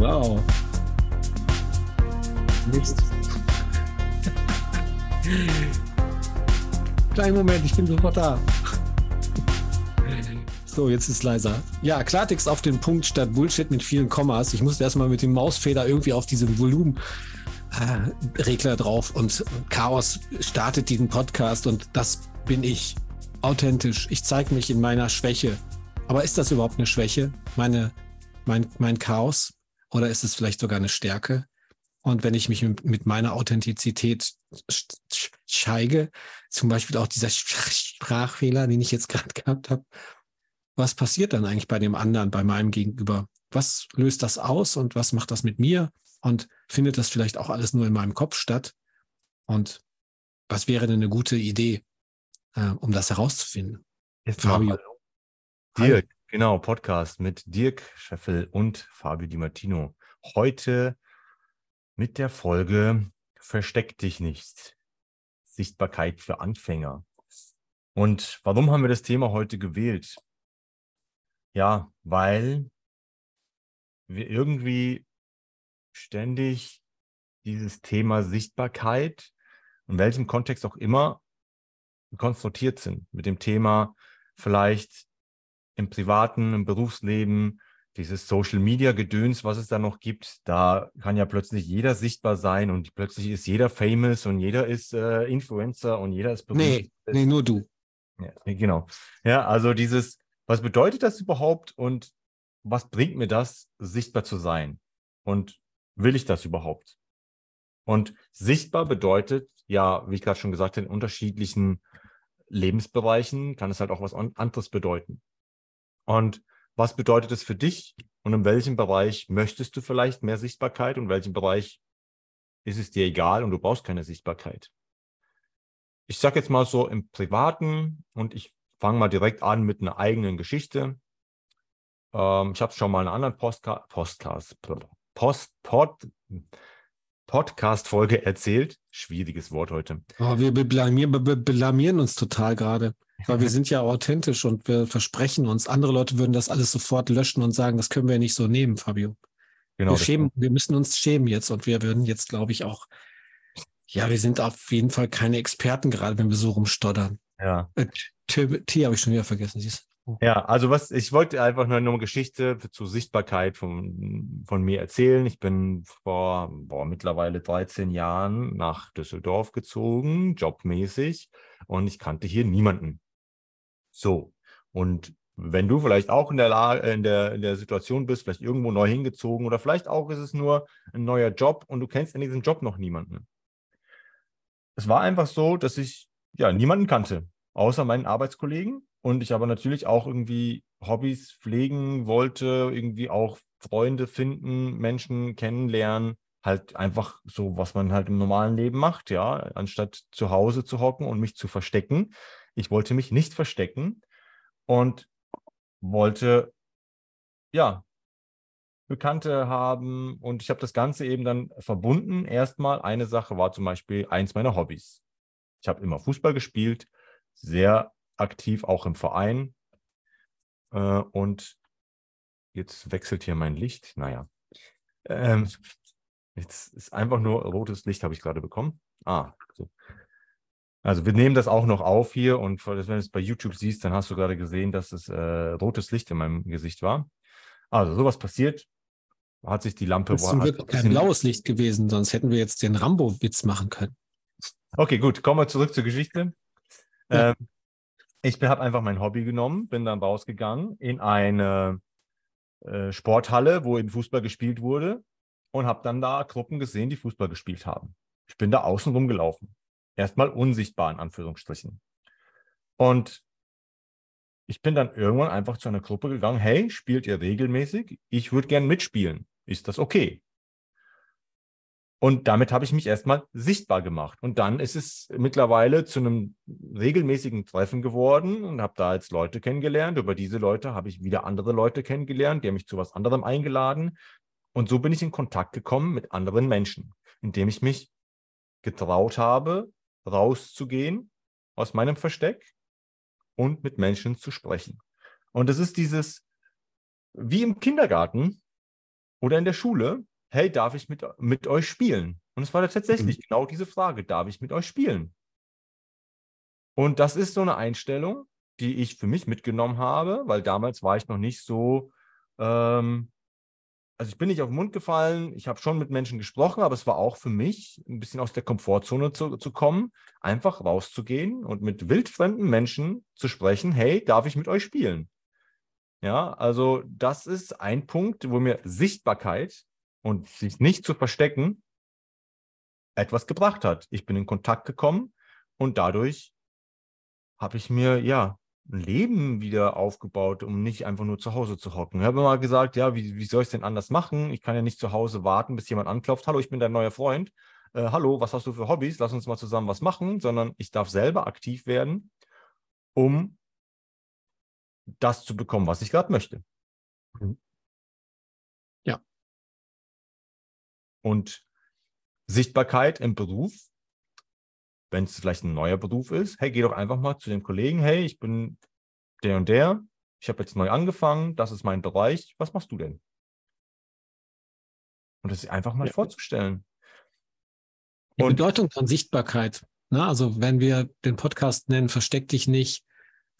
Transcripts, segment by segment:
Wow. Mist. Kleinen Moment, ich bin sofort da. So, jetzt ist leiser. Ja, Klartext auf den Punkt statt Bullshit mit vielen Kommas. Ich musste erstmal mit dem Mausfeder irgendwie auf diesem Volumenregler drauf und Chaos startet diesen Podcast und das bin ich. Authentisch. Ich zeige mich in meiner Schwäche. Aber ist das überhaupt eine Schwäche? Meine, mein, mein Chaos? Oder ist es vielleicht sogar eine Stärke? Und wenn ich mich mit meiner Authentizität scheige, zum Beispiel auch dieser Sprachfehler, den ich jetzt gerade gehabt habe, was passiert dann eigentlich bei dem anderen, bei meinem Gegenüber? Was löst das aus und was macht das mit mir? Und findet das vielleicht auch alles nur in meinem Kopf statt? Und was wäre denn eine gute Idee, äh, um das herauszufinden? Jetzt Fabio. Dirk, genau, Podcast mit Dirk Scheffel und Fabio Di Martino. Heute mit der Folge Versteck dich nicht. Sichtbarkeit für Anfänger. Und warum haben wir das Thema heute gewählt? Ja, weil wir irgendwie ständig dieses Thema Sichtbarkeit, in welchem Kontext auch immer, konfrontiert sind mit dem Thema vielleicht im privaten, im Berufsleben, dieses Social Media Gedöns, was es da noch gibt, da kann ja plötzlich jeder sichtbar sein und plötzlich ist jeder famous und jeder ist äh, Influencer und jeder ist berühmt. Nee, nee, nur du. Ja, genau. Ja, also dieses, was bedeutet das überhaupt und was bringt mir das, sichtbar zu sein? Und will ich das überhaupt? Und sichtbar bedeutet, ja, wie ich gerade schon gesagt habe, in unterschiedlichen Lebensbereichen kann es halt auch was anderes bedeuten. Und was bedeutet es für dich und in welchem Bereich möchtest du vielleicht mehr Sichtbarkeit und in welchem Bereich ist es dir egal und du brauchst keine Sichtbarkeit? Ich sage jetzt mal so im Privaten und ich fange mal direkt an mit einer eigenen Geschichte. Ähm, ich habe schon mal in einer anderen Postka Postcast, Post, Pod, Podcast-Folge erzählt. Schwieriges Wort heute. Oh, wir blamieren, blamieren uns total gerade. Weil wir sind ja authentisch und wir versprechen uns. Andere Leute würden das alles sofort löschen und sagen, das können wir nicht so nehmen, Fabio. Genau. Wir, schämen, wir müssen uns schämen jetzt und wir würden jetzt, glaube ich, auch, ja, wir sind auf jeden Fall keine Experten, gerade wenn wir so rumstottern. Ja. Äh, T, T habe ich schon wieder vergessen. Siehst oh. Ja, also was, ich wollte einfach nur eine Geschichte zur Sichtbarkeit von, von mir erzählen. Ich bin vor boah, mittlerweile 13 Jahren nach Düsseldorf gezogen, jobmäßig, und ich kannte hier niemanden. So. Und wenn du vielleicht auch in der, Lage, in, der, in der Situation bist, vielleicht irgendwo neu hingezogen oder vielleicht auch ist es nur ein neuer Job und du kennst in diesem Job noch niemanden. Es war einfach so, dass ich ja niemanden kannte, außer meinen Arbeitskollegen und ich aber natürlich auch irgendwie Hobbys pflegen wollte, irgendwie auch Freunde finden, Menschen kennenlernen, halt einfach so, was man halt im normalen Leben macht, ja, anstatt zu Hause zu hocken und mich zu verstecken, ich wollte mich nicht verstecken und wollte, ja, Bekannte haben und ich habe das Ganze eben dann verbunden. Erstmal eine Sache war zum Beispiel eins meiner Hobbys. Ich habe immer Fußball gespielt, sehr aktiv auch im Verein äh, und jetzt wechselt hier mein Licht. Naja, ähm, jetzt ist einfach nur rotes Licht, habe ich gerade bekommen. Ah, so. Also wir nehmen das auch noch auf hier und wenn du es bei YouTube siehst, dann hast du gerade gesehen, dass es äh, rotes Licht in meinem Gesicht war. Also sowas passiert, hat sich die Lampe... Das ist wird kein blaues Licht gewesen, sonst hätten wir jetzt den Rambo-Witz machen können. Okay, gut, kommen wir zurück zur Geschichte. Ja. Ähm, ich habe einfach mein Hobby genommen, bin dann rausgegangen in eine äh, Sporthalle, wo in Fußball gespielt wurde und habe dann da Gruppen gesehen, die Fußball gespielt haben. Ich bin da außen rumgelaufen erstmal unsichtbar in Anführungsstrichen. Und ich bin dann irgendwann einfach zu einer Gruppe gegangen, hey, spielt ihr regelmäßig? Ich würde gern mitspielen. Ist das okay? Und damit habe ich mich erstmal sichtbar gemacht. Und dann ist es mittlerweile zu einem regelmäßigen Treffen geworden und habe da jetzt Leute kennengelernt. Über diese Leute habe ich wieder andere Leute kennengelernt, die haben mich zu was anderem eingeladen. Und so bin ich in Kontakt gekommen mit anderen Menschen, indem ich mich getraut habe, rauszugehen aus meinem Versteck und mit Menschen zu sprechen. Und es ist dieses, wie im Kindergarten, Oder in der Schule, hey, darf ich mit, mit euch spielen? Und es war tatsächlich mhm. genau diese Frage, darf ich mit euch spielen? Und das ist so eine Einstellung, die ich für mich mitgenommen habe, weil damals war ich noch nicht so, ähm, also ich bin nicht auf den Mund gefallen, ich habe schon mit Menschen gesprochen, aber es war auch für mich ein bisschen aus der Komfortzone zu, zu kommen, einfach rauszugehen und mit wildfremden Menschen zu sprechen, hey, darf ich mit euch spielen? Ja, also das ist ein Punkt, wo mir Sichtbarkeit und sich nicht zu verstecken etwas gebracht hat. Ich bin in Kontakt gekommen und dadurch habe ich mir ja Leben wieder aufgebaut, um nicht einfach nur zu Hause zu hocken. Ich habe immer gesagt, ja, wie, wie soll ich es denn anders machen? Ich kann ja nicht zu Hause warten, bis jemand anklopft. Hallo, ich bin dein neuer Freund. Äh, hallo, was hast du für Hobbys? Lass uns mal zusammen was machen, sondern ich darf selber aktiv werden, um das zu bekommen, was ich gerade möchte. Mhm. Ja. Und Sichtbarkeit im Beruf, wenn es vielleicht ein neuer Beruf ist, hey, geh doch einfach mal zu dem Kollegen, hey, ich bin der und der, ich habe jetzt neu angefangen, das ist mein Bereich, was machst du denn? Und das einfach mal ja. vorzustellen. Die und Bedeutung von Sichtbarkeit. Ne? Also wenn wir den Podcast nennen, versteck dich nicht,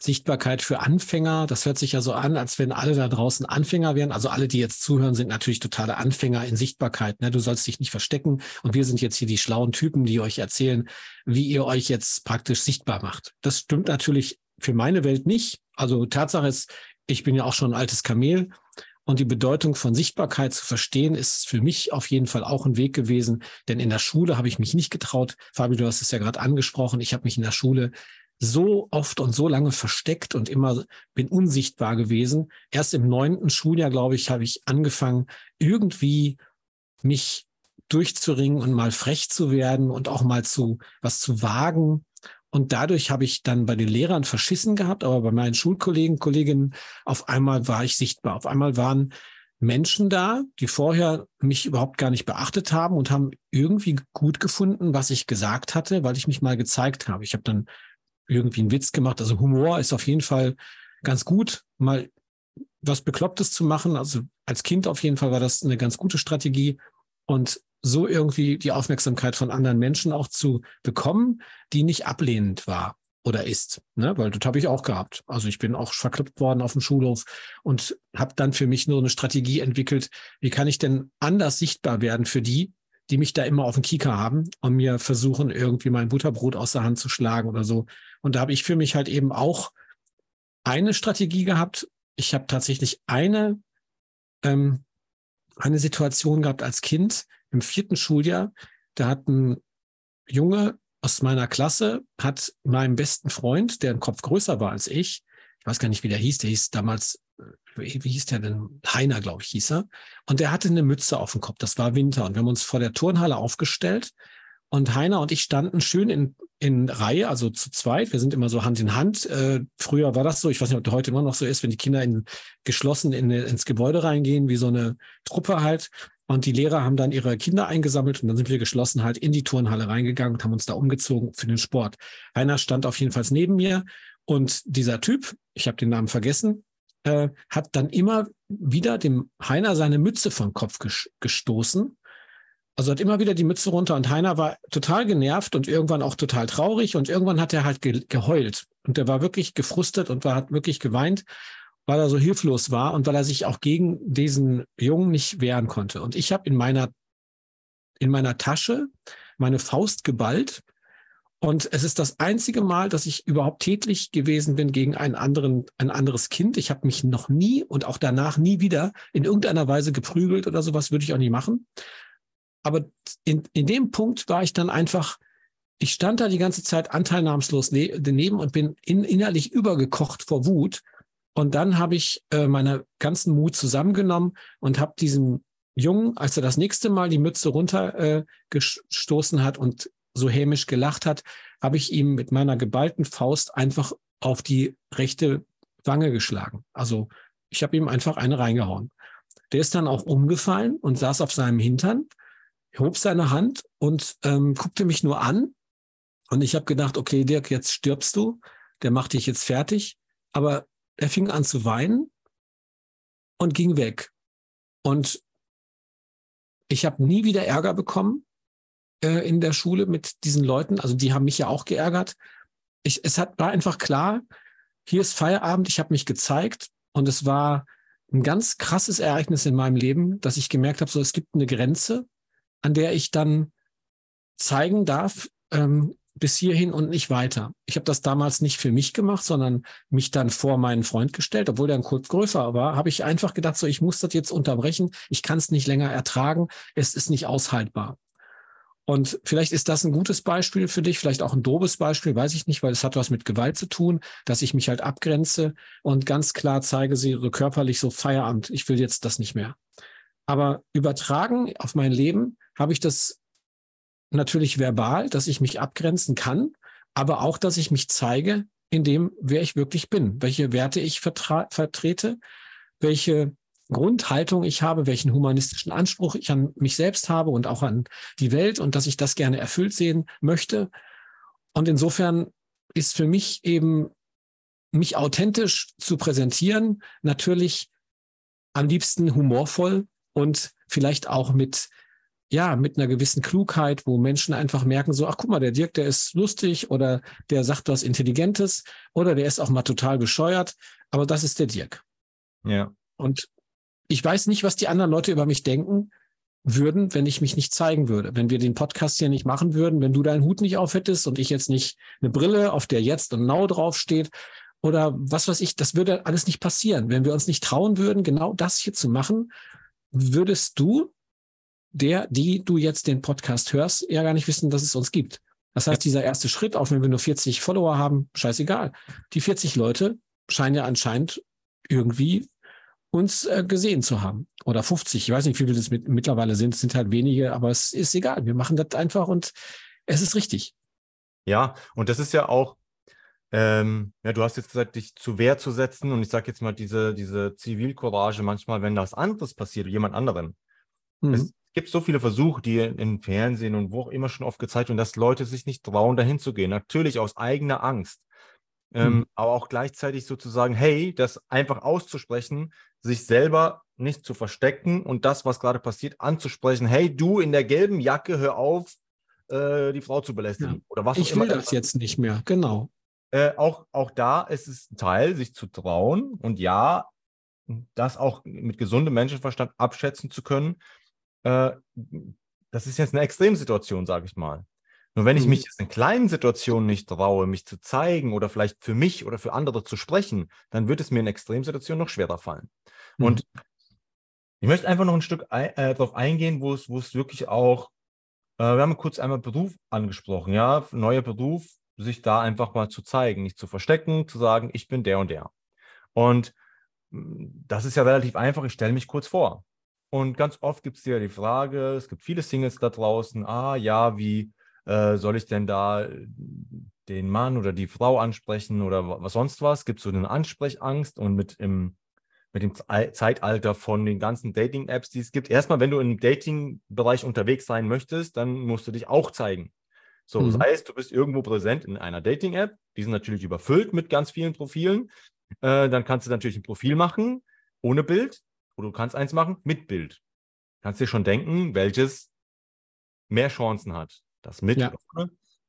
Sichtbarkeit für Anfänger. Das hört sich ja so an, als wenn alle da draußen Anfänger wären. Also alle, die jetzt zuhören, sind natürlich totale Anfänger in Sichtbarkeit. Ne? Du sollst dich nicht verstecken. Und wir sind jetzt hier die schlauen Typen, die euch erzählen, wie ihr euch jetzt praktisch sichtbar macht. Das stimmt natürlich für meine Welt nicht. Also Tatsache ist, ich bin ja auch schon ein altes Kamel. Und die Bedeutung von Sichtbarkeit zu verstehen, ist für mich auf jeden Fall auch ein Weg gewesen. Denn in der Schule habe ich mich nicht getraut. Fabi, du hast es ja gerade angesprochen. Ich habe mich in der Schule so oft und so lange versteckt und immer bin unsichtbar gewesen. Erst im neunten Schuljahr, glaube ich, habe ich angefangen, irgendwie mich durchzuringen und mal frech zu werden und auch mal zu was zu wagen. Und dadurch habe ich dann bei den Lehrern verschissen gehabt, aber bei meinen Schulkollegen, Kolleginnen, auf einmal war ich sichtbar. Auf einmal waren Menschen da, die vorher mich überhaupt gar nicht beachtet haben und haben irgendwie gut gefunden, was ich gesagt hatte, weil ich mich mal gezeigt habe. Ich habe dann irgendwie einen Witz gemacht. Also Humor ist auf jeden Fall ganz gut, mal was Beklopptes zu machen. Also als Kind auf jeden Fall war das eine ganz gute Strategie und so irgendwie die Aufmerksamkeit von anderen Menschen auch zu bekommen, die nicht ablehnend war oder ist, ne? weil das habe ich auch gehabt. Also ich bin auch verkloppt worden auf dem Schulhof und habe dann für mich nur eine Strategie entwickelt, wie kann ich denn anders sichtbar werden für die, die mich da immer auf dem Kieker haben und mir versuchen, irgendwie mein Butterbrot aus der Hand zu schlagen oder so. Und da habe ich für mich halt eben auch eine Strategie gehabt. Ich habe tatsächlich eine, ähm, eine Situation gehabt als Kind im vierten Schuljahr. Da hat ein Junge aus meiner Klasse, hat meinem besten Freund, der einen Kopf größer war als ich, ich weiß gar nicht, wie der hieß, der hieß damals wie hieß der denn? Heiner, glaube ich, hieß er. Und der hatte eine Mütze auf dem Kopf. Das war Winter. Und wir haben uns vor der Turnhalle aufgestellt. Und Heiner und ich standen schön in, in Reihe, also zu zweit. Wir sind immer so Hand in Hand. Äh, früher war das so. Ich weiß nicht, ob das heute immer noch so ist, wenn die Kinder in, geschlossen in, ins Gebäude reingehen, wie so eine Truppe halt. Und die Lehrer haben dann ihre Kinder eingesammelt und dann sind wir geschlossen halt in die Turnhalle reingegangen und haben uns da umgezogen für den Sport. Heiner stand auf jeden Fall neben mir und dieser Typ, ich habe den Namen vergessen, äh, hat dann immer wieder dem Heiner seine Mütze vom Kopf gestoßen. Also hat immer wieder die Mütze runter und Heiner war total genervt und irgendwann auch total traurig und irgendwann hat er halt ge geheult und er war wirklich gefrustet und war, hat wirklich geweint, weil er so hilflos war und weil er sich auch gegen diesen Jungen nicht wehren konnte. Und ich habe in meiner, in meiner Tasche meine Faust geballt und es ist das einzige Mal, dass ich überhaupt tätlich gewesen bin gegen einen anderen, ein anderes Kind. Ich habe mich noch nie und auch danach nie wieder in irgendeiner Weise geprügelt oder sowas, würde ich auch nicht machen. Aber in, in dem Punkt war ich dann einfach, ich stand da die ganze Zeit anteilnahmslos ne, daneben und bin in, innerlich übergekocht vor Wut. Und dann habe ich äh, meine ganzen Mut zusammengenommen und habe diesen Jungen, als er das nächste Mal die Mütze runtergestoßen äh, hat und so hämisch gelacht hat, habe ich ihm mit meiner geballten Faust einfach auf die rechte Wange geschlagen. Also ich habe ihm einfach eine reingehauen. Der ist dann auch umgefallen und saß auf seinem Hintern, hob seine Hand und ähm, guckte mich nur an. Und ich habe gedacht, okay, Dirk, jetzt stirbst du. Der macht dich jetzt fertig. Aber er fing an zu weinen und ging weg. Und Ich habe nie wieder Ärger bekommen äh, in der Schule mit diesen Leuten. Also die haben mich ja auch geärgert. Ich, es hat, war einfach klar, hier ist Feierabend, ich habe mich gezeigt und es war ein ganz krasses Ereignis in meinem Leben, dass ich gemerkt habe, so es gibt eine Grenze, an der ich dann zeigen darf, ähm, bis hierhin und nicht weiter. Ich habe das damals nicht für mich gemacht, sondern mich dann vor meinen Freund gestellt, obwohl der ein kurz größer war, habe ich einfach gedacht, so ich muss das jetzt unterbrechen, ich kann es nicht länger ertragen, es ist nicht aushaltbar. Und vielleicht ist das ein gutes Beispiel für dich, vielleicht auch ein dobes Beispiel, weiß ich nicht, weil es hat was mit Gewalt zu tun, dass ich mich halt abgrenze und ganz klar zeige sie körperlich so Feierabend, ich will jetzt das nicht mehr. Aber übertragen auf mein Leben habe ich das natürlich verbal, dass ich mich abgrenzen kann, aber auch, dass ich mich zeige in dem, wer ich wirklich bin, welche Werte ich vertrete, welche Grundhaltung ich habe, welchen humanistischen Anspruch ich an mich selbst habe und auch an die Welt und dass ich das gerne erfüllt sehen möchte. Und insofern ist für mich eben, mich authentisch zu präsentieren, natürlich am liebsten humorvoll und vielleicht auch mit, ja, mit einer gewissen Klugheit, wo Menschen einfach merken, so, ach guck mal, der Dirk, der ist lustig oder der sagt was Intelligentes oder der ist auch mal total bescheuert, aber das ist der Dirk. Ja. Und ich weiß nicht, was die anderen Leute über mich denken würden, wenn ich mich nicht zeigen würde. Wenn wir den Podcast hier nicht machen würden, wenn du deinen Hut nicht aufhättest und ich jetzt nicht eine Brille, auf der jetzt und now draufsteht oder was weiß ich, das würde alles nicht passieren. Wenn wir uns nicht trauen würden, genau das hier zu machen, würdest du, der, die du jetzt den Podcast hörst, ja gar nicht wissen, dass es uns gibt. Das heißt, dieser erste Schritt, auch wenn wir nur 40 Follower haben, scheißegal. Die 40 Leute scheinen ja anscheinend irgendwie uns äh, gesehen zu haben. Oder 50, ich weiß nicht, wie viele das mit, mittlerweile sind, es sind halt wenige, aber es ist egal. Wir machen das einfach und es ist richtig. Ja, und das ist ja auch, ähm, ja, du hast jetzt gesagt, dich zu Wehr zu setzen und ich sage jetzt mal diese, diese Zivilcourage manchmal, wenn das anderes passiert, jemand anderen. Mhm. Es gibt so viele Versuche, die im Fernsehen und wo auch immer schon oft gezeigt werden, dass Leute sich nicht trauen, dahin zu gehen. Natürlich aus eigener Angst. Ähm, mhm. aber auch gleichzeitig sozusagen, hey, das einfach auszusprechen, sich selber nicht zu verstecken und das, was gerade passiert, anzusprechen. Hey, du in der gelben Jacke, hör auf, äh, die Frau zu belästigen. Ja. Oder was ich will das jetzt nicht mehr, genau. Äh, auch, auch da ist es ein Teil, sich zu trauen und ja, das auch mit gesundem Menschenverstand abschätzen zu können. Äh, das ist jetzt eine Extremsituation, sage ich mal. Nur wenn ich mhm. mich jetzt in kleinen Situationen nicht traue, mich zu zeigen oder vielleicht für mich oder für andere zu sprechen, dann wird es mir in Extremsituationen noch schwerer fallen. Mhm. Und ich möchte einfach noch ein Stück ein, äh, darauf eingehen, wo es, wo es wirklich auch, äh, wir haben kurz einmal Beruf angesprochen, ja, neuer Beruf, sich da einfach mal zu zeigen, nicht zu verstecken, zu sagen, ich bin der und der. Und mm, das ist ja relativ einfach, ich stelle mich kurz vor. Und ganz oft gibt es ja die Frage, es gibt viele Singles da draußen, ah ja, wie äh, soll ich denn da äh, den Mann oder die Frau ansprechen oder was sonst was? Gibt es so eine Ansprechangst und mit, im, mit dem Zeitalter von den ganzen Dating-Apps, die es gibt, erstmal, wenn du im Dating-Bereich unterwegs sein möchtest, dann musst du dich auch zeigen. So, mhm. das heißt, du bist irgendwo präsent in einer Dating-App, die sind natürlich überfüllt mit ganz vielen Profilen. Äh, dann kannst du natürlich ein Profil machen ohne Bild oder du kannst eins machen mit Bild. Kannst dir schon denken, welches mehr Chancen hat. Das mit. Ja.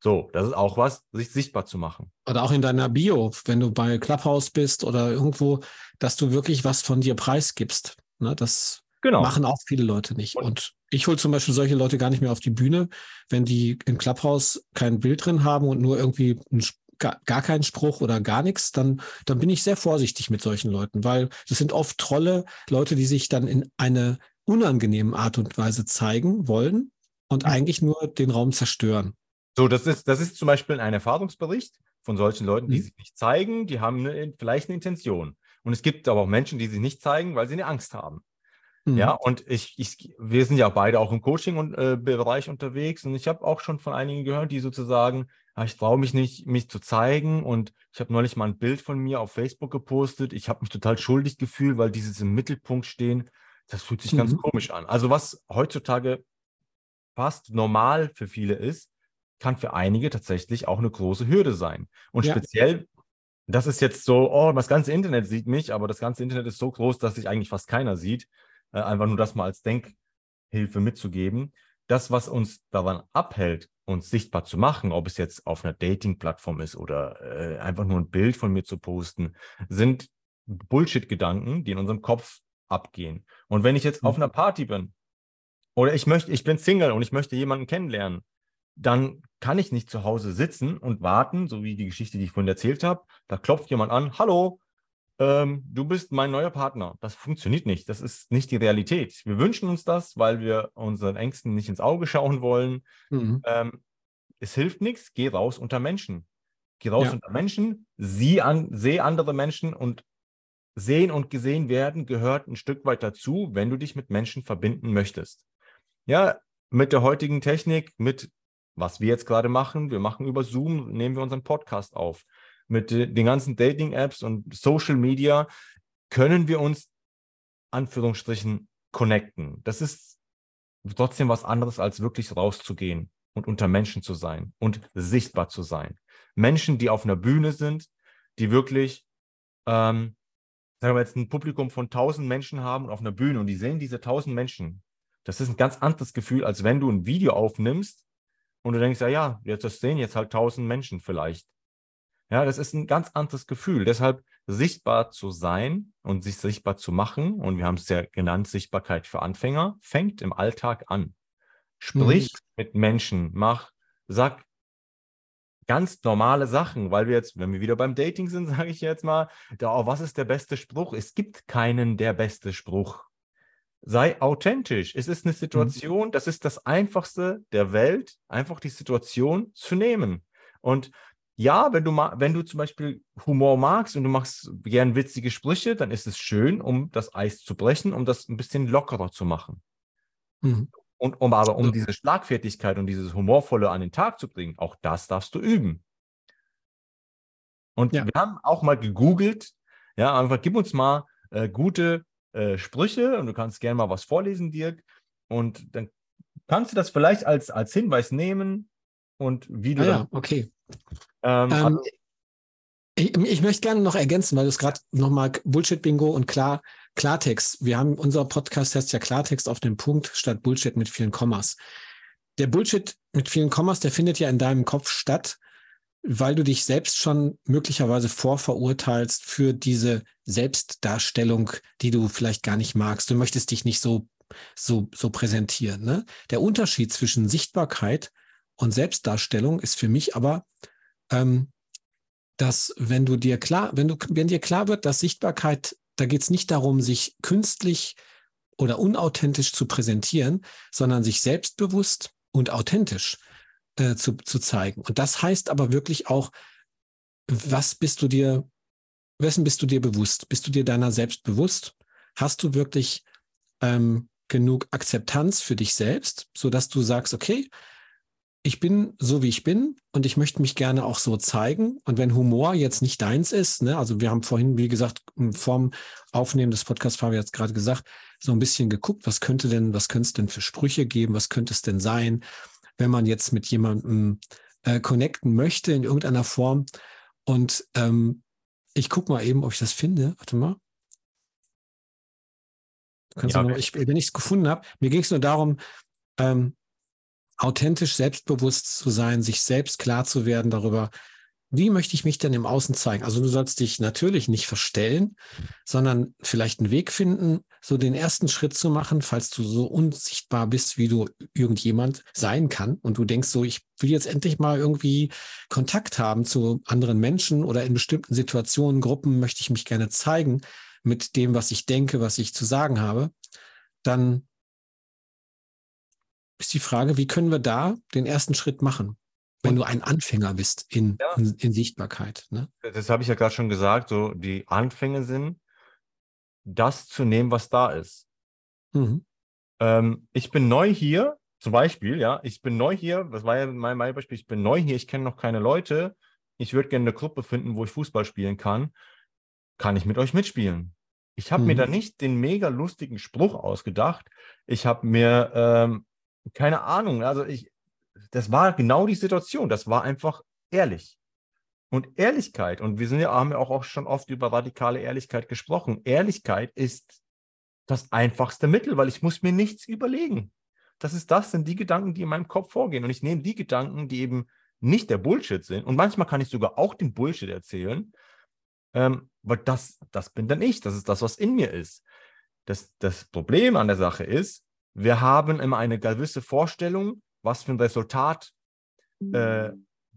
So, das ist auch was, sich sichtbar zu machen. Oder auch in deiner Bio, wenn du bei Clubhouse bist oder irgendwo, dass du wirklich was von dir preisgibst. Ne, das genau. machen auch viele Leute nicht. Und, und ich hole zum Beispiel solche Leute gar nicht mehr auf die Bühne, wenn die im Clubhouse kein Bild drin haben und nur irgendwie ein, gar, gar keinen Spruch oder gar nichts, dann, dann bin ich sehr vorsichtig mit solchen Leuten, weil das sind oft Trolle, Leute, die sich dann in eine unangenehme Art und Weise zeigen wollen und eigentlich nur den Raum zerstören. So, das ist, das ist zum Beispiel ein Erfahrungsbericht von solchen Leuten, die mhm. sich nicht zeigen, die haben eine, vielleicht eine Intention. Und es gibt aber auch Menschen, die sich nicht zeigen, weil sie eine Angst haben. Mhm. Ja, und ich, ich, wir sind ja beide auch im Coaching-Bereich äh, unterwegs und ich habe auch schon von einigen gehört, die sozusagen, ja, ich traue mich nicht, mich zu zeigen und ich habe neulich mal ein Bild von mir auf Facebook gepostet. Ich habe mich total schuldig gefühlt, weil dieses im Mittelpunkt stehen. Das fühlt sich mhm. ganz komisch an. Also was heutzutage fast normal für viele ist, kann für einige tatsächlich auch eine große Hürde sein. Und ja. speziell, das ist jetzt so, oh, das ganze Internet sieht mich, aber das ganze Internet ist so groß, dass sich eigentlich fast keiner sieht. Äh, einfach nur das mal als Denk, Hilfe mitzugeben. Das, was uns daran abhält, uns sichtbar zu machen, ob es jetzt auf einer Dating-Plattform ist oder äh, einfach nur ein Bild von mir zu posten, sind Bullshit-Gedanken, die in unserem Kopf abgehen. Und wenn ich jetzt mhm. auf einer Party bin oder ich möchte, ich bin Single und ich möchte jemanden kennenlernen, dann kann ich nicht zu Hause sitzen und warten, so wie die Geschichte, die ich vorhin erzählt habe. Da klopft jemand an, hallo, ähm, du bist mein neuer Partner. Das funktioniert nicht. Das ist nicht die Realität. Wir wünschen uns das, weil wir unseren Ängsten nicht ins Auge schauen wollen. Mhm. Ähm, es hilft nichts. Geh raus unter Menschen. Geh raus ja. unter Menschen, sieh an, seh andere Menschen und sehen und gesehen werden gehört ein Stück weit dazu, wenn du dich mit Menschen verbinden möchtest. Ja, mit der heutigen Technik, mit was wir jetzt gerade machen, wir machen über Zoom, nehmen wir unseren Podcast auf. Mit den ganzen Dating-Apps und Social Media können wir uns Anführungsstrichen connecten. Das ist trotzdem was anderes, als wirklich rauszugehen und unter Menschen zu sein und sichtbar zu sein. Menschen, die auf einer Bühne sind, die wirklich ähm, sagen wir jetzt ein Publikum von 1000 Menschen haben auf einer Bühne und die sehen diese 1000 Menschen, das ist ein ganz anderes Gefühl, als wenn du ein Video aufnimmst und du denkst, ja, ja, jetzt das sehen jetzt halt 1000 Menschen vielleicht. Ja, das ist ein ganz anderes Gefühl. Deshalb sichtbar zu sein und sich sichtbar zu machen, und wir haben es ja genannt, Sichtbarkeit für Anfänger, fängt im Alltag an. Sprich mhm. mit Menschen, mach, sag ganz normale Sachen, weil wir jetzt, wenn wir wieder beim Dating sind, sage ich jetzt mal, da, oh, was ist der beste Spruch? Es gibt keinen der beste Spruch. Sei authentisch. Es ist eine mhm. Situation, mhm. das ist das Einfachste der Welt, einfach die Situation zu nehmen. Und ja, wenn du, wenn du zum Beispiel Humor magst und du machst gern witzige Sprüche, dann ist es schön, um das Eis zu brechen, um das ein bisschen lockerer zu machen. Mhm. Und um aber um diese Schlagfertigkeit und dieses Humorvolle an den Tag zu bringen, auch das darfst du üben. Und ja. wir haben auch mal gegoogelt, ja, einfach gib uns mal äh, gute äh, Sprüche und du kannst gerne mal was vorlesen, Dirk. Und dann kannst du das vielleicht als, als Hinweis nehmen und wie du. Ah, ja, okay. Ähm, ähm, also, ich, ich, möchte gerne noch ergänzen, weil du es gerade nochmal Bullshit-Bingo und klar Klartext. Wir haben unser Podcast heißt ja Klartext auf den Punkt statt Bullshit mit vielen Kommas. Der Bullshit mit vielen Kommas, der findet ja in deinem Kopf statt, weil du dich selbst schon möglicherweise vorverurteilst für diese Selbstdarstellung, die du vielleicht gar nicht magst. Du möchtest dich nicht so, so, so präsentieren. Ne? Der Unterschied zwischen Sichtbarkeit und Selbstdarstellung ist für mich aber, ähm, dass wenn du dir klar, wenn du, wenn dir klar wird, dass Sichtbarkeit da geht es nicht darum, sich künstlich oder unauthentisch zu präsentieren, sondern sich selbstbewusst und authentisch äh, zu, zu zeigen. Und das heißt aber wirklich auch, was bist du dir, wessen bist du dir bewusst? Bist du dir deiner selbst bewusst? Hast du wirklich ähm, genug Akzeptanz für dich selbst, sodass du sagst, okay, ich bin so, wie ich bin und ich möchte mich gerne auch so zeigen. Und wenn Humor jetzt nicht deins ist, ne, also wir haben vorhin, wie gesagt, vorm Aufnehmen des Podcasts, Fabi hat es gerade gesagt, so ein bisschen geguckt, was könnte denn, was könnte es denn für Sprüche geben, was könnte es denn sein, wenn man jetzt mit jemandem äh, connecten möchte in irgendeiner Form. Und ähm, ich gucke mal eben, ob ich das finde. Warte mal. Ja, noch, ich, wenn ich es gefunden habe, mir ging es nur darum, ähm, authentisch selbstbewusst zu sein, sich selbst klar zu werden darüber, wie möchte ich mich denn im Außen zeigen? Also du sollst dich natürlich nicht verstellen, sondern vielleicht einen Weg finden, so den ersten Schritt zu machen, falls du so unsichtbar bist, wie du irgendjemand sein kann und du denkst so, ich will jetzt endlich mal irgendwie Kontakt haben zu anderen Menschen oder in bestimmten Situationen, Gruppen möchte ich mich gerne zeigen mit dem, was ich denke, was ich zu sagen habe, dann ist die Frage, wie können wir da den ersten Schritt machen, wenn du ein Anfänger bist in, ja. in, in, Sichtbarkeit. Ne? Das habe ich ja gerade schon gesagt, so die Anfänge sind, das zu nehmen, was da ist. Mhm. Ähm, ich bin neu hier, zum Beispiel, ja, ich bin neu hier, das war ja mein, mein Beispiel, ich bin neu hier, ich kenne noch keine Leute, ich würde gerne eine Gruppe finden, wo ich Fußball spielen kann. Kann ich mit euch mitspielen? Ich habe mhm. mir da nicht den mega lustigen Spruch ausgedacht. Ich habe mir ähm, keine Ahnung. Also ich, das war genau die Situation. Das war einfach ehrlich. Und Ehrlichkeit, und wir sind ja, haben ja auch schon oft über radikale Ehrlichkeit gesprochen. Ehrlichkeit ist das einfachste Mittel, weil ich muss mir nichts überlegen. das ist das, sind die Gedanken, die in meinem Kopf vorgehen. Und ich nehme die Gedanken, die eben nicht der Bullshit sind. Und manchmal kann ich sogar auch den Bullshit erzählen, ähm, weil das, das bin dann ich. Das ist das, was in mir ist. Das, das Problem an der Sache ist, wir haben immer eine gewisse Vorstellung, was für ein Resultat äh,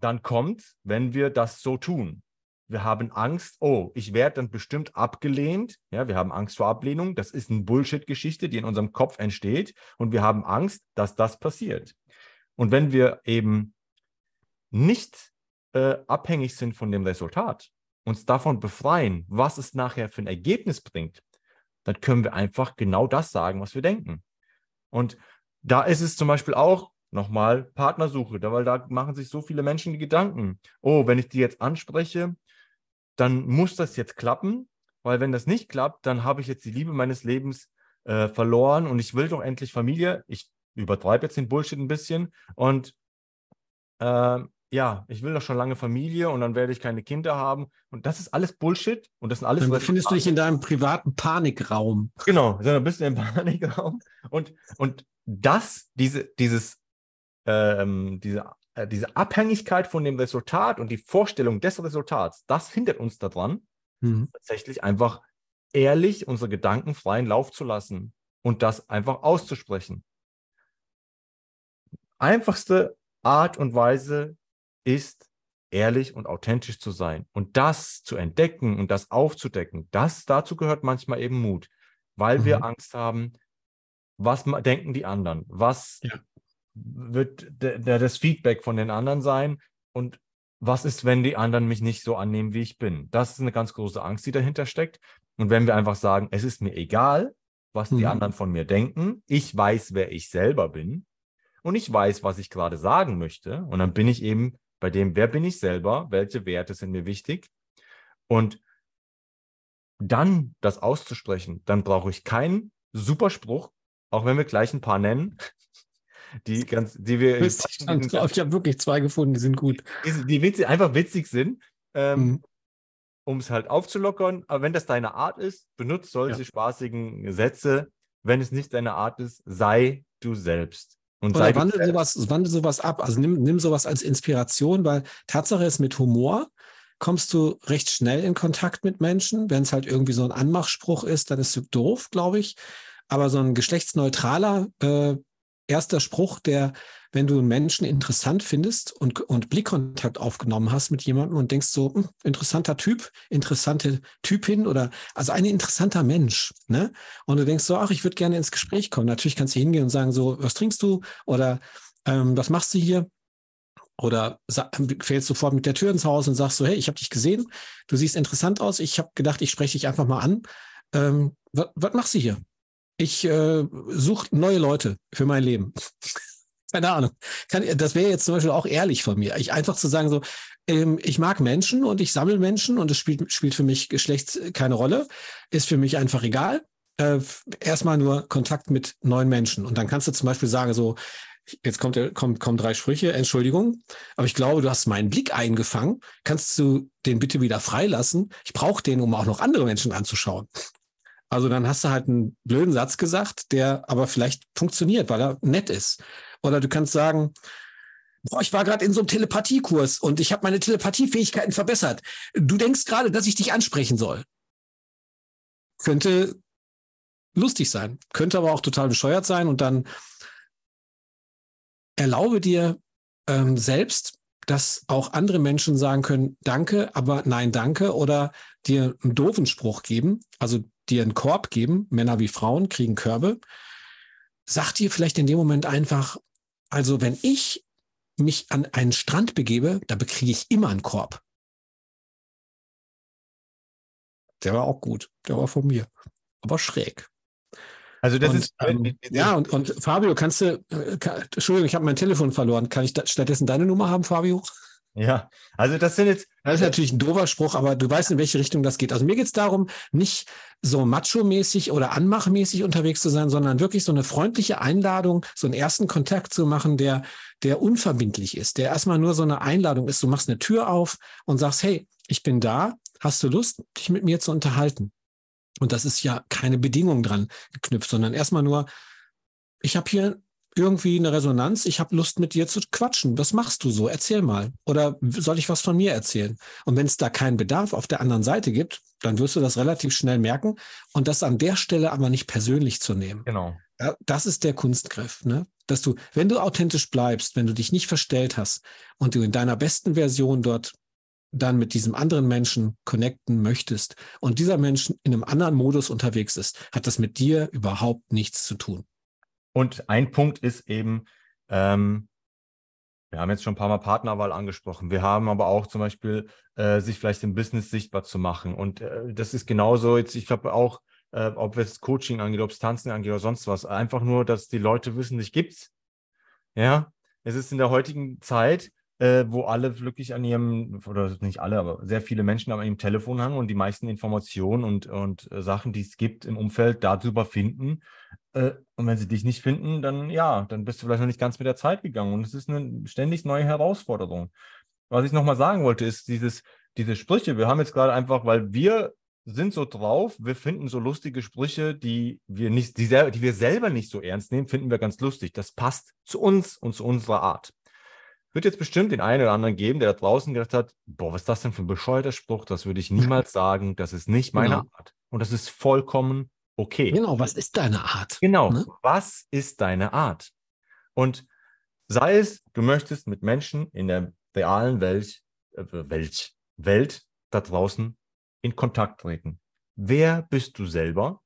dann kommt, wenn wir das so tun. Wir haben Angst, oh, ich werde dann bestimmt abgelehnt. Ja, wir haben Angst vor Ablehnung. Das ist eine Bullshit-Geschichte, die in unserem Kopf entsteht. Und wir haben Angst, dass das passiert. Und wenn wir eben nicht äh, abhängig sind von dem Resultat, uns davon befreien, was es nachher für ein Ergebnis bringt, dann können wir einfach genau das sagen, was wir denken. Und da ist es zum Beispiel auch nochmal Partnersuche, da, weil da machen sich so viele Menschen die Gedanken. Oh, wenn ich die jetzt anspreche, dann muss das jetzt klappen, weil wenn das nicht klappt, dann habe ich jetzt die Liebe meines Lebens äh, verloren und ich will doch endlich Familie. Ich übertreibe jetzt den Bullshit ein bisschen und äh, ja, ich will doch schon lange Familie und dann werde ich keine Kinder haben. Und das ist alles Bullshit und das sind alles. Dann befindest du dich in deinem privaten Panikraum. Genau, dann bist du im Panikraum. Und, und das, diese, dieses, ähm, diese, äh, diese Abhängigkeit von dem Resultat und die Vorstellung des Resultats, das hindert uns daran, mhm. tatsächlich einfach ehrlich unsere Gedanken freien Lauf zu lassen und das einfach auszusprechen. Einfachste Art und Weise, ist, ehrlich und authentisch zu sein. Und das zu entdecken und das aufzudecken, das dazu gehört manchmal eben Mut, weil mhm. wir Angst haben, was denken die anderen? Was ja. Wird das Feedback von den anderen sein? Und was ist, wenn die anderen mich nicht so annehmen, wie ich bin? Das ist eine ganz große Angst, die dahinter steckt. Und wenn wir einfach sagen, es ist mir egal, was mhm. die anderen von mir denken, ich weiß, wer ich selber bin und ich weiß, was ich gerade sagen möchte. Und dann bin ich eben bei dem, wer bin ich selber, welche Werte sind mir wichtig und dann das auszusprechen, dann brauche ich keinen Superspruch, auch wenn wir gleich ein paar nennen, die ganz, die wir. Ich, ich habe wirklich zwei gefunden, die sind gut. Die, die witzig, einfach witzig sind, ähm, mhm. um es halt aufzulockern. Aber wenn das deine Art ist, benutzt solche ja. spaßigen Sätze. Wenn es nicht deine Art ist, sei du selbst. Und Oder wandel sowas, wandel sowas ab. Also nimm, nimm sowas als Inspiration, weil Tatsache ist, mit Humor kommst du recht schnell in Kontakt mit Menschen. Wenn es halt irgendwie so ein Anmachspruch ist, dann ist es doof, glaube ich. Aber so ein geschlechtsneutraler äh, erster Spruch, der, wenn du einen Menschen interessant findest und, und Blickkontakt aufgenommen hast mit jemandem und denkst so, hm, interessanter Typ, interessante Typin oder also ein interessanter Mensch, ne? Und du denkst so, ach, ich würde gerne ins Gespräch kommen. Natürlich kannst du hingehen und sagen so, was trinkst du oder ähm, was machst du hier? Oder fällst sofort mit der Tür ins Haus und sagst so, hey, ich habe dich gesehen, du siehst interessant aus, ich habe gedacht, ich spreche dich einfach mal an. Ähm, was machst du hier? Ich äh, suche neue Leute für mein Leben. Keine Ahnung. Kann, das wäre jetzt zum Beispiel auch ehrlich von mir. Ich einfach zu sagen so, ähm, ich mag Menschen und ich sammle Menschen und es spielt, spielt für mich Geschlecht keine Rolle, ist für mich einfach egal. Äh, erstmal nur Kontakt mit neuen Menschen. Und dann kannst du zum Beispiel sagen so, jetzt kommt, kommt, kommen drei Sprüche, Entschuldigung, aber ich glaube, du hast meinen Blick eingefangen. Kannst du den bitte wieder freilassen? Ich brauche den, um auch noch andere Menschen anzuschauen. Also dann hast du halt einen blöden Satz gesagt, der aber vielleicht funktioniert, weil er nett ist. Oder du kannst sagen, boah, ich war gerade in so einem Telepathiekurs und ich habe meine Telepathiefähigkeiten verbessert. Du denkst gerade, dass ich dich ansprechen soll. Könnte lustig sein, könnte aber auch total bescheuert sein und dann erlaube dir ähm, selbst, dass auch andere Menschen sagen können, danke, aber nein, danke oder dir einen doofen Spruch geben. Also dir einen Korb geben, Männer wie Frauen kriegen Körbe, sagt dir vielleicht in dem Moment einfach, also wenn ich mich an einen Strand begebe, da bekriege ich immer einen Korb. Der war auch gut. Der war von mir. Aber schräg. Also das und, ist ähm, ja und, und Fabio, kannst du äh, kann, Entschuldigung, ich habe mein Telefon verloren. Kann ich da, stattdessen deine Nummer haben, Fabio? Ja, also das sind jetzt. Das ist natürlich ein doofer Spruch, aber du weißt, in welche Richtung das geht. Also mir geht es darum, nicht so macho-mäßig oder anmachmäßig unterwegs zu sein, sondern wirklich so eine freundliche Einladung, so einen ersten Kontakt zu machen, der, der unverbindlich ist, der erstmal nur so eine Einladung ist. Du machst eine Tür auf und sagst, hey, ich bin da, hast du Lust, dich mit mir zu unterhalten? Und das ist ja keine Bedingung dran geknüpft, sondern erstmal nur, ich habe hier irgendwie eine Resonanz. Ich habe Lust mit dir zu quatschen. Was machst du so? Erzähl mal. Oder soll ich was von mir erzählen? Und wenn es da keinen Bedarf auf der anderen Seite gibt, dann wirst du das relativ schnell merken und das an der Stelle aber nicht persönlich zu nehmen. Genau. Das ist der Kunstgriff, ne? Dass du, wenn du authentisch bleibst, wenn du dich nicht verstellt hast und du in deiner besten Version dort dann mit diesem anderen Menschen connecten möchtest und dieser Mensch in einem anderen Modus unterwegs ist, hat das mit dir überhaupt nichts zu tun. Und ein Punkt ist eben, ähm, wir haben jetzt schon ein paar Mal Partnerwahl angesprochen. Wir haben aber auch zum Beispiel, äh, sich vielleicht im Business sichtbar zu machen. Und äh, das ist genauso jetzt, ich glaube auch, äh, ob es Coaching angeht, ob es Tanzen angeht oder sonst was. Einfach nur, dass die Leute wissen, dich gibt's. Ja, es ist in der heutigen Zeit, äh, wo alle wirklich an ihrem, oder nicht alle, aber sehr viele Menschen an ihrem Telefon haben und die meisten Informationen und, und äh, Sachen, die es gibt im Umfeld, darüber finden. Äh, und wenn sie dich nicht finden, dann ja, dann bist du vielleicht noch nicht ganz mit der Zeit gegangen. Und es ist eine ständig neue Herausforderung. Was ich nochmal sagen wollte, ist dieses, diese Sprüche. Wir haben jetzt gerade einfach, weil wir sind so drauf, wir finden so lustige Sprüche, die wir nicht, die, die wir selber nicht so ernst nehmen, finden wir ganz lustig. Das passt zu uns und zu unserer Art wird jetzt bestimmt den einen oder anderen geben, der da draußen gedacht hat, boah, was ist das denn für ein bescheuerter Spruch? Das würde ich niemals sagen. Das ist nicht meine genau. Art. Und das ist vollkommen okay. Genau, was ist deine Art? Genau, ne? was ist deine Art? Und sei es, du möchtest mit Menschen in der realen Welt, äh, Welt, Welt da draußen in Kontakt treten. Wer bist du selber?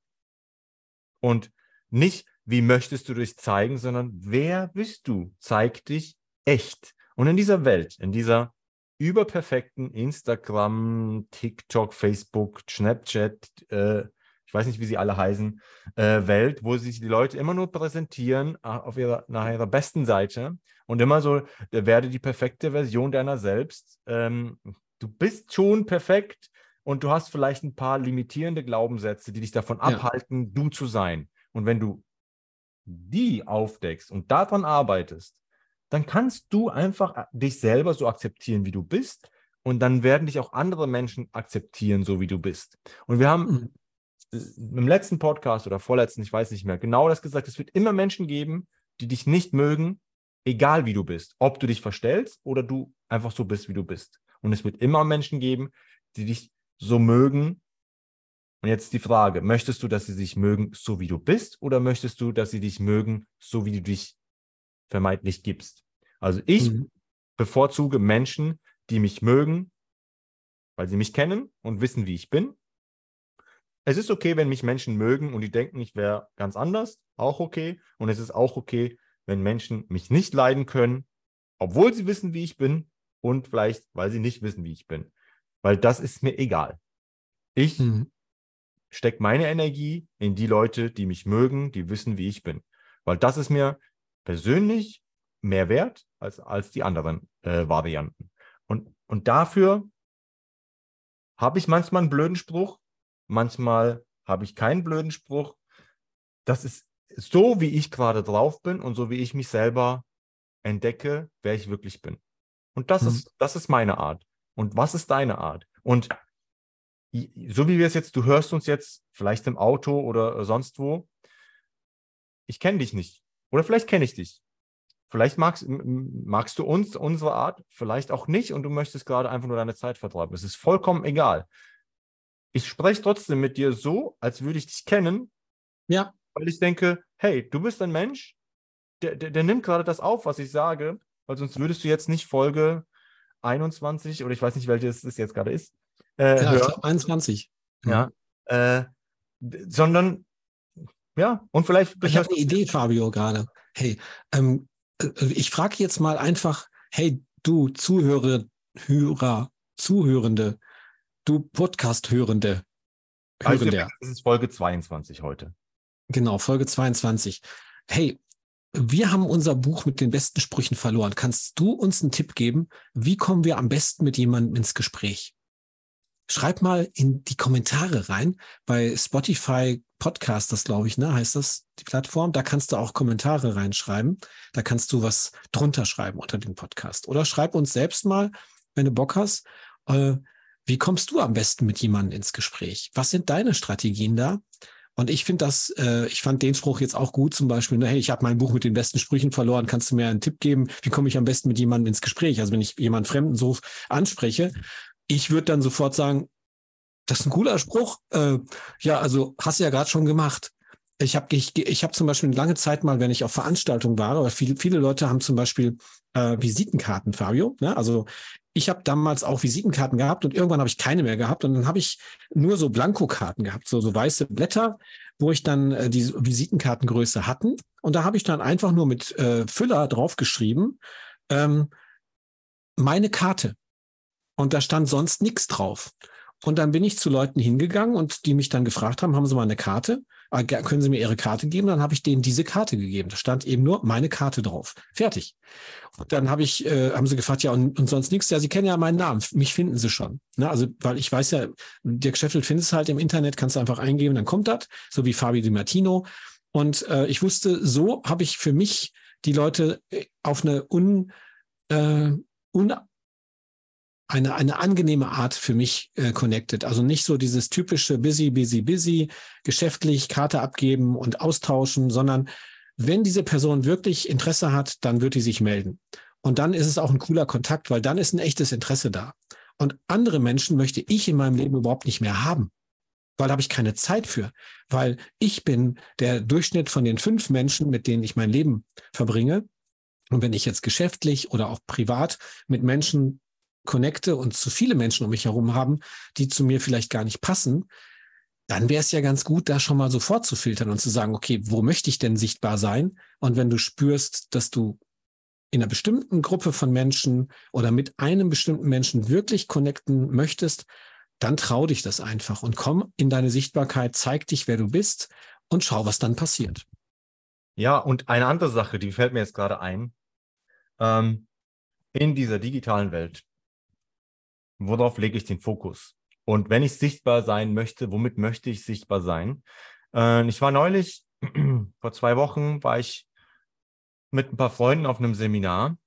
Und nicht, wie möchtest du dich zeigen, sondern wer bist du? Zeig dich echt. Und in dieser Welt, in dieser überperfekten Instagram, TikTok, Facebook, Snapchat, äh, ich weiß nicht, wie sie alle heißen, äh, Welt, wo sich die Leute immer nur präsentieren äh, auf ihrer, nach ihrer besten Seite und immer so, werde die perfekte Version deiner selbst. Ähm, du bist schon perfekt und du hast vielleicht ein paar limitierende Glaubenssätze, die dich davon ja. abhalten, du zu sein. Und wenn du die aufdeckst und daran arbeitest, dann kannst du einfach äh, dich selber so akzeptieren, wie du bist. Und dann werden dich auch andere Menschen akzeptieren, so wie du bist. Und wir haben mhm. im letzten Podcast oder vorletzten, ich weiß nicht mehr, genau das gesagt. Es wird immer Menschen geben, die dich nicht mögen, egal wie du bist. Ob du dich verstellst oder du einfach so bist, wie du bist. Und es wird immer Menschen geben, die dich so mögen. Und jetzt die Frage, möchtest du, dass sie sich mögen, so wie du bist, oder möchtest du, dass sie dich mögen, so wie du dich vermeintlich gibst. Also ich mhm. bevorzuge Menschen, die mich mögen, weil sie mich kennen und wissen, wie ich bin. Es ist okay, wenn mich Menschen mögen und die denken, ich wäre ganz anders, auch okay. Und es ist auch okay, wenn Menschen mich nicht leiden können, obwohl sie wissen, wie ich bin und vielleicht, weil sie nicht wissen, wie ich bin. Weil das ist mir egal. Ich mhm. stecke meine Energie in die Leute, die mich mögen, die wissen, wie ich bin. Weil das ist mir persönlich mehr wert als, als die anderen äh, Varianten. Und, und dafür habe ich manchmal einen blöden Spruch, manchmal habe ich keinen blöden Spruch. Das ist so, wie ich gerade drauf bin und so, wie ich mich selber entdecke, wer ich wirklich bin. Und das, mhm. ist, das ist meine Art. Und was ist deine Art? Und so wie wir es jetzt, du hörst uns jetzt vielleicht im Auto oder sonst wo, ich kenne dich nicht. Oder vielleicht kenne ich dich. Vielleicht magst, magst du uns, unsere Art, vielleicht auch nicht und du möchtest gerade einfach nur deine Zeit vertreiben. Es ist vollkommen egal. Ich spreche trotzdem mit dir so, als würde ich dich kennen. Ja. Weil ich denke, hey, du bist ein Mensch, der, der, der nimmt gerade das auf, was ich sage, weil sonst würdest du jetzt nicht Folge 21 oder ich weiß nicht, welches es jetzt gerade ist. Äh, ja, ich glaube 21. Ja. Äh, sondern ja, und vielleicht. Ich habe eine Idee, Fabio, gerade. Hey, ähm, äh, ich frage jetzt mal einfach, hey, du Zuhörer, Hörer, Zuhörende, du Podcast-Hörende. Hörende. Also, das ist Folge 22 heute. Genau, Folge 22. Hey, wir haben unser Buch mit den besten Sprüchen verloren. Kannst du uns einen Tipp geben? Wie kommen wir am besten mit jemandem ins Gespräch? Schreib mal in die Kommentare rein. Bei Spotify Podcast, das glaube ich, ne, heißt das, die Plattform. Da kannst du auch Kommentare reinschreiben. Da kannst du was drunter schreiben unter den Podcast. Oder schreib uns selbst mal, wenn du Bock hast, äh, wie kommst du am besten mit jemandem ins Gespräch? Was sind deine Strategien da? Und ich finde das, äh, ich fand den Spruch jetzt auch gut, zum Beispiel, ne, hey, ich habe mein Buch mit den besten Sprüchen verloren, kannst du mir einen Tipp geben, wie komme ich am besten mit jemandem ins Gespräch? Also wenn ich jemanden Fremden so anspreche, ich würde dann sofort sagen, das ist ein cooler Spruch. Äh, ja, also hast du ja gerade schon gemacht. Ich habe ich, ich hab zum Beispiel eine lange Zeit mal, wenn ich auf Veranstaltungen war, oder viele, viele Leute haben zum Beispiel äh, Visitenkarten, Fabio. Ne? Also ich habe damals auch Visitenkarten gehabt und irgendwann habe ich keine mehr gehabt und dann habe ich nur so Blankokarten gehabt, so, so weiße Blätter, wo ich dann äh, die Visitenkartengröße hatten und da habe ich dann einfach nur mit äh, Füller draufgeschrieben, ähm, meine Karte. Und da stand sonst nichts drauf. Und dann bin ich zu Leuten hingegangen und die mich dann gefragt haben, haben Sie mal eine Karte? Ah, können Sie mir Ihre Karte geben? Dann habe ich denen diese Karte gegeben. Da stand eben nur meine Karte drauf. Fertig. Und dann habe ich, äh, haben sie gefragt, ja, und, und sonst nichts. Ja, Sie kennen ja meinen Namen. Mich finden Sie schon. Ne? Also, weil ich weiß ja, Dirk Scheffel findest halt im Internet, kannst du einfach eingeben, dann kommt das, so wie Fabio Di Martino. Und äh, ich wusste, so habe ich für mich die Leute äh, auf eine un, äh, un eine, eine angenehme Art für mich äh, connected. Also nicht so dieses typische busy, busy, busy, geschäftlich Karte abgeben und austauschen, sondern wenn diese Person wirklich Interesse hat, dann wird die sich melden. Und dann ist es auch ein cooler Kontakt, weil dann ist ein echtes Interesse da. Und andere Menschen möchte ich in meinem Leben überhaupt nicht mehr haben, weil da habe ich keine Zeit für, weil ich bin der Durchschnitt von den fünf Menschen, mit denen ich mein Leben verbringe. Und wenn ich jetzt geschäftlich oder auch privat mit Menschen connecte und zu viele Menschen um mich herum haben, die zu mir vielleicht gar nicht passen, dann wäre es ja ganz gut, da schon mal sofort zu filtern und zu sagen, okay, wo möchte ich denn sichtbar sein? Und wenn du spürst, dass du in einer bestimmten Gruppe von Menschen oder mit einem bestimmten Menschen wirklich connecten möchtest, dann trau dich das einfach und komm in deine Sichtbarkeit, zeig dich, wer du bist und schau, was dann passiert. Ja, und eine andere Sache, die fällt mir jetzt gerade ein. Ähm, in dieser digitalen Welt worauf lege ich den Fokus? Und wenn ich sichtbar sein möchte, womit möchte ich sichtbar sein? Äh, ich war neulich, vor zwei Wochen, war ich mit ein paar Freunden auf einem Seminar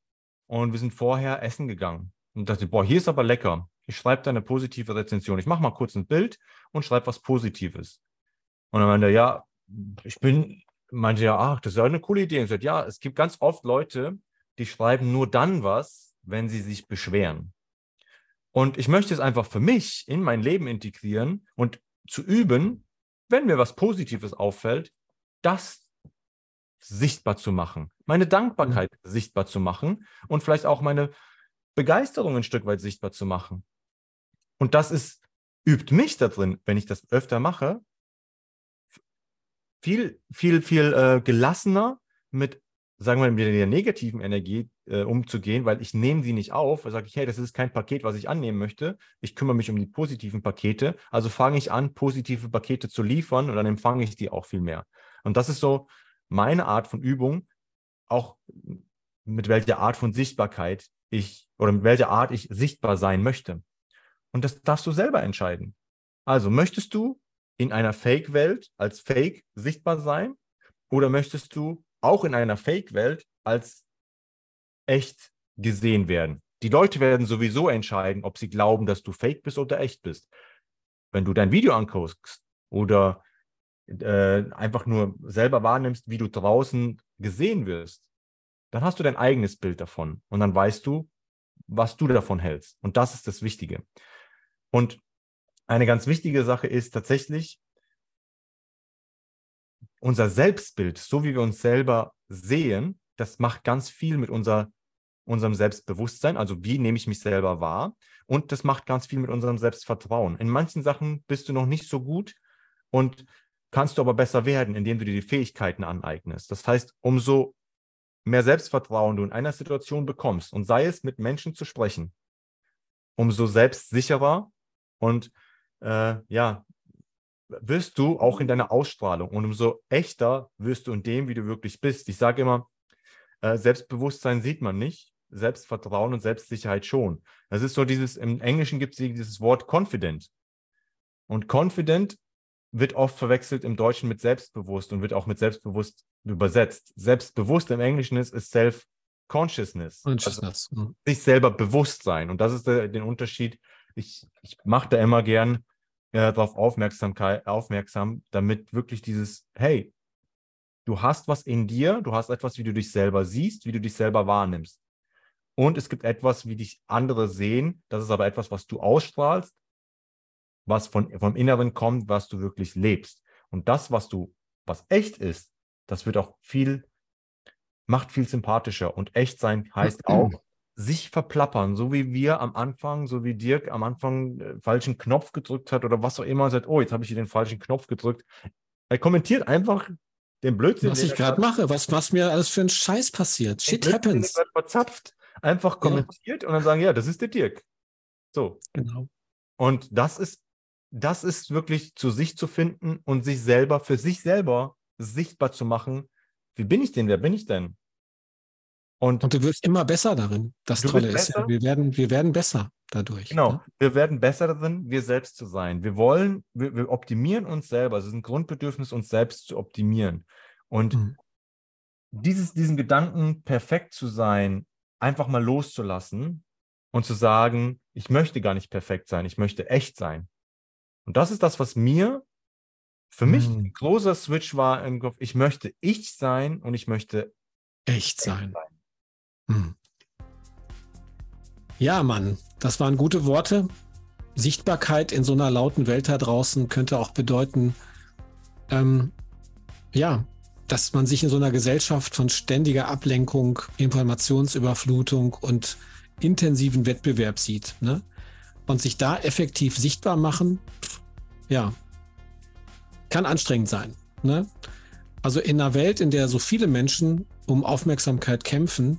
und wir sind vorher essen gegangen. Und dachte, boah, hier ist aber lecker. Ich schreibe da eine positive Rezension. Ich mache mal kurz ein Bild und schreibe was Positives. Und dann meinte er, ja, ich bin, meinte ja, ach, das ist ja eine coole Idee. Und ich sagte, ja, es gibt ganz oft Leute, die schreiben nur dann was, wenn sie sich beschweren. Und ich möchte es einfach für mich in mein Leben integrieren und zu üben, wenn mir was Positives auffällt, das sichtbar zu machen, meine Dankbarkeit mhm. sichtbar zu machen und vielleicht auch meine Begeisterung ein Stück weit sichtbar zu machen. Und das ist, übt mich da drin, wenn ich das öfter mache, viel, viel, viel äh, gelassener mit sagen wir, mit der negativen Energie äh, umzugehen, weil ich nehme sie nicht auf. Sage ich, hey, das ist kein Paket, was ich annehmen möchte. Ich kümmere mich um die positiven Pakete. Also fange ich an, positive Pakete zu liefern und dann empfange ich die auch viel mehr. Und das ist so meine Art von Übung, auch mit welcher Art von Sichtbarkeit ich oder mit welcher Art ich sichtbar sein möchte. Und das darfst du selber entscheiden. Also möchtest du in einer Fake-Welt als Fake sichtbar sein oder möchtest du auch in einer Fake-Welt als echt gesehen werden. Die Leute werden sowieso entscheiden, ob sie glauben, dass du fake bist oder echt bist. Wenn du dein Video anguckst oder äh, einfach nur selber wahrnimmst, wie du draußen gesehen wirst, dann hast du dein eigenes Bild davon und dann weißt du, was du davon hältst. Und das ist das Wichtige. Und eine ganz wichtige Sache ist tatsächlich, unser Selbstbild, so wie wir uns selber sehen, das macht ganz viel mit unser, unserem Selbstbewusstsein. Also wie nehme ich mich selber wahr? Und das macht ganz viel mit unserem Selbstvertrauen. In manchen Sachen bist du noch nicht so gut und kannst du aber besser werden, indem du dir die Fähigkeiten aneignest. Das heißt, umso mehr Selbstvertrauen du in einer Situation bekommst und sei es mit Menschen zu sprechen, umso selbstsicherer und äh, ja, wirst du auch in deiner Ausstrahlung und umso echter wirst du in dem, wie du wirklich bist. Ich sage immer, äh, Selbstbewusstsein sieht man nicht, Selbstvertrauen und Selbstsicherheit schon. Das ist so dieses, im Englischen gibt es dieses Wort confident. Und confident wird oft verwechselt im Deutschen mit selbstbewusst und wird auch mit selbstbewusst übersetzt. Selbstbewusst im Englischen ist, ist Self-Consciousness. Consciousness. Also sich selber bewusst sein. Und das ist der, der Unterschied. Ich, ich mache da immer gern äh, darauf aufmerksam, damit wirklich dieses, hey, du hast was in dir, du hast etwas, wie du dich selber siehst, wie du dich selber wahrnimmst. Und es gibt etwas, wie dich andere sehen. Das ist aber etwas, was du ausstrahlst, was von, vom Inneren kommt, was du wirklich lebst. Und das, was du, was echt ist, das wird auch viel, macht viel sympathischer. Und echt sein heißt auch, sich verplappern, so wie wir am Anfang, so wie Dirk am Anfang äh, falschen Knopf gedrückt hat oder was auch immer, sagt, oh, jetzt habe ich hier den falschen Knopf gedrückt. Er kommentiert einfach den Blödsinn. Was ich gerade mache, was, was mir alles für ein Scheiß passiert. Shit Blödsinn, happens. Verzapft, einfach kommentiert ja. und dann sagen, ja, das ist der Dirk. So. Genau. Und das ist, das ist wirklich zu sich zu finden und sich selber, für sich selber sichtbar zu machen. Wie bin ich denn? Wer bin ich denn? Und, und du wirst immer besser darin. Das Tolle ist ja, wir werden, wir werden besser dadurch. Genau, ne? wir werden besser darin, wir selbst zu sein. Wir wollen, wir, wir optimieren uns selber. Es ist ein Grundbedürfnis, uns selbst zu optimieren. Und mhm. dieses, diesen Gedanken, perfekt zu sein, einfach mal loszulassen und zu sagen, ich möchte gar nicht perfekt sein, ich möchte echt sein. Und das ist das, was mir für mich mhm. ein großer Switch war im Kopf. Ich möchte ich sein und ich möchte echt sein. Echt sein. Hm. Ja, Mann, das waren gute Worte. Sichtbarkeit in so einer lauten Welt da draußen könnte auch bedeuten, ähm, ja, dass man sich in so einer Gesellschaft von ständiger Ablenkung, Informationsüberflutung und intensiven Wettbewerb sieht. Ne? Und sich da effektiv sichtbar machen, ja, kann anstrengend sein. Ne? Also in einer Welt, in der so viele Menschen um Aufmerksamkeit kämpfen,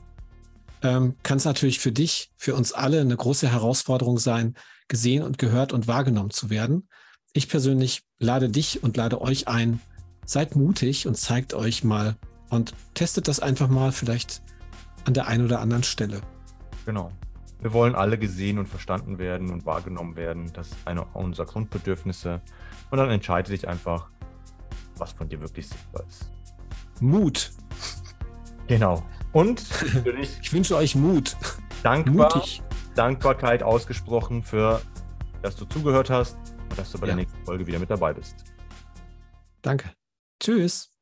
ähm, kann es natürlich für dich, für uns alle eine große Herausforderung sein, gesehen und gehört und wahrgenommen zu werden. Ich persönlich lade dich und lade euch ein, seid mutig und zeigt euch mal und testet das einfach mal vielleicht an der einen oder anderen Stelle. Genau. Wir wollen alle gesehen und verstanden werden und wahrgenommen werden. Das ist eine unserer Grundbedürfnisse. Und dann entscheide dich einfach, was von dir wirklich sichtbar ist. Mut. Genau. Und ich wünsche euch Mut. Dankbar, Mutig. Dankbarkeit ausgesprochen für, dass du zugehört hast und dass du bei ja. der nächsten Folge wieder mit dabei bist. Danke. Tschüss.